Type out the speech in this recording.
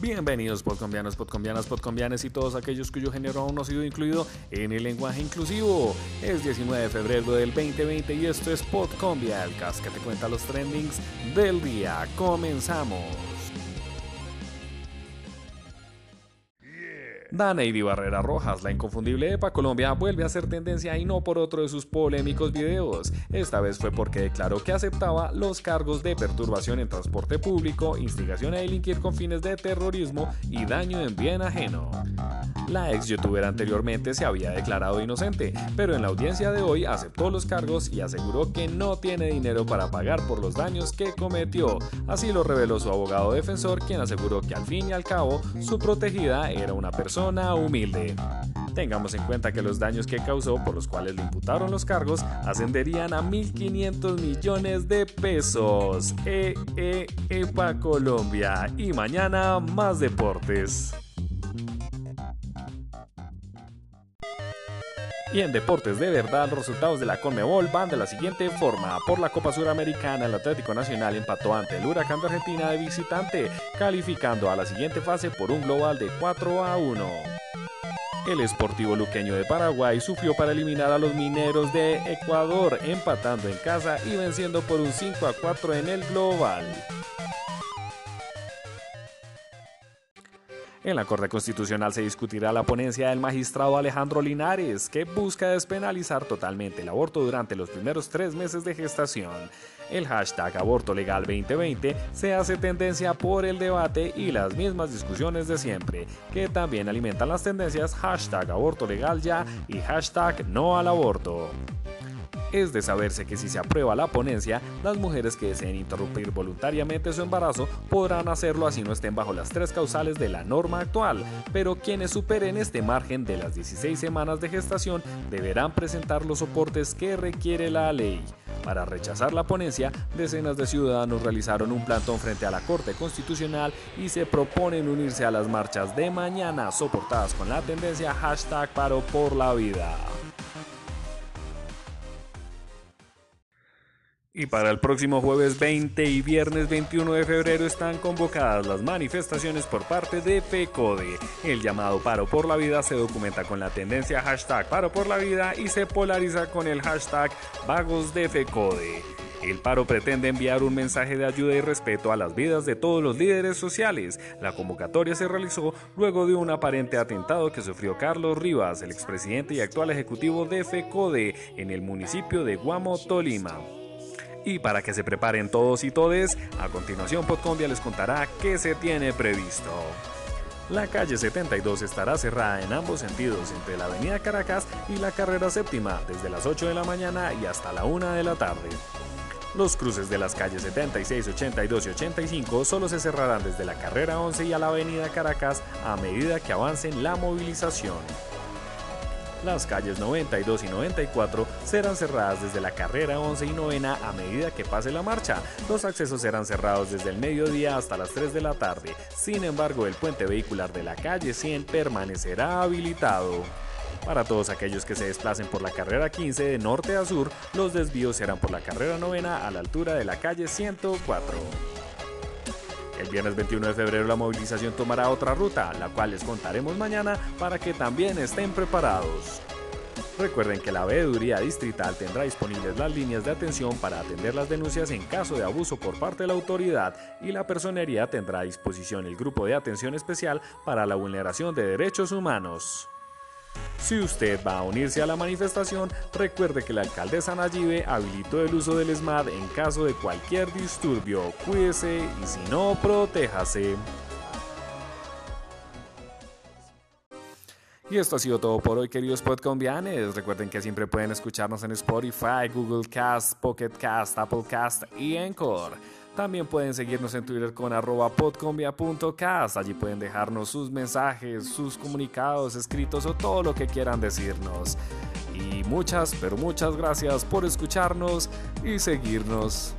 Bienvenidos podcombianos, podcombianas, podcombianes y todos aquellos cuyo género aún no ha sido incluido en el lenguaje inclusivo. Es 19 de febrero del 2020 y esto es Podcombia, el cast que te cuenta los trendings del día. Comenzamos. Daneidy Barrera Rojas, la inconfundible EPA Colombia, vuelve a ser tendencia y no por otro de sus polémicos videos. Esta vez fue porque declaró que aceptaba los cargos de perturbación en transporte público, instigación a delinquir con fines de terrorismo y daño en bien ajeno. La ex youtuber anteriormente se había declarado inocente, pero en la audiencia de hoy aceptó los cargos y aseguró que no tiene dinero para pagar por los daños que cometió. Así lo reveló su abogado defensor, quien aseguró que al fin y al cabo su protegida era una persona humilde. Tengamos en cuenta que los daños que causó por los cuales le imputaron los cargos ascenderían a 1.500 millones de pesos. E, e, EPA Colombia. Y mañana más deportes. Y en deportes de verdad, los resultados de la Conmebol van de la siguiente forma. Por la Copa Suramericana, el Atlético Nacional empató ante el Huracán de Argentina de visitante, calificando a la siguiente fase por un global de 4 a 1. El Esportivo Luqueño de Paraguay sufrió para eliminar a los mineros de Ecuador, empatando en casa y venciendo por un 5 a 4 en el global. En la Corte Constitucional se discutirá la ponencia del magistrado Alejandro Linares, que busca despenalizar totalmente el aborto durante los primeros tres meses de gestación. El hashtag aborto legal 2020 se hace tendencia por el debate y las mismas discusiones de siempre, que también alimentan las tendencias hashtag aborto legal ya y hashtag no al aborto. Es de saberse que si se aprueba la ponencia, las mujeres que deseen interrumpir voluntariamente su embarazo podrán hacerlo así no estén bajo las tres causales de la norma actual, pero quienes superen este margen de las 16 semanas de gestación deberán presentar los soportes que requiere la ley. Para rechazar la ponencia, decenas de ciudadanos realizaron un plantón frente a la Corte Constitucional y se proponen unirse a las marchas de mañana soportadas con la tendencia hashtag paro por la vida. Y para el próximo jueves 20 y viernes 21 de febrero están convocadas las manifestaciones por parte de FECODE. El llamado paro por la vida se documenta con la tendencia hashtag paro por la vida y se polariza con el hashtag vagos de. El paro pretende enviar un mensaje de ayuda y respeto a las vidas de todos los líderes sociales. La convocatoria se realizó luego de un aparente atentado que sufrió Carlos Rivas, el expresidente y actual ejecutivo de FECODE, en el municipio de Guamo, Tolima. Y para que se preparen todos y todes, a continuación Podcombia les contará qué se tiene previsto. La calle 72 estará cerrada en ambos sentidos entre la avenida Caracas y la carrera séptima desde las 8 de la mañana y hasta la 1 de la tarde. Los cruces de las calles 76, 82 y 85 solo se cerrarán desde la carrera 11 y a la avenida Caracas a medida que avancen la movilización. Las calles 92 y 94 serán cerradas desde la carrera 11 y novena a medida que pase la marcha. Los accesos serán cerrados desde el mediodía hasta las 3 de la tarde. Sin embargo, el puente vehicular de la calle 100 permanecerá habilitado. Para todos aquellos que se desplacen por la carrera 15 de norte a sur, los desvíos serán por la carrera novena a la altura de la calle 104. El viernes 21 de febrero la movilización tomará otra ruta, la cual les contaremos mañana para que también estén preparados. Recuerden que la veeduría distrital tendrá disponibles las líneas de atención para atender las denuncias en caso de abuso por parte de la autoridad y la personería tendrá a disposición el grupo de atención especial para la vulneración de derechos humanos. Si usted va a unirse a la manifestación, recuerde que la alcaldesa Nayibe habilitó el uso del SMAD en caso de cualquier disturbio. Cuídese y si no, protéjase. Y esto ha sido todo por hoy, queridos podcombianes. Recuerden que siempre pueden escucharnos en Spotify, Google Cast, Pocket Cast, Apple Cast y Encore. También pueden seguirnos en Twitter con arroba podcombia.cast. Allí pueden dejarnos sus mensajes, sus comunicados escritos o todo lo que quieran decirnos. Y muchas, pero muchas gracias por escucharnos y seguirnos.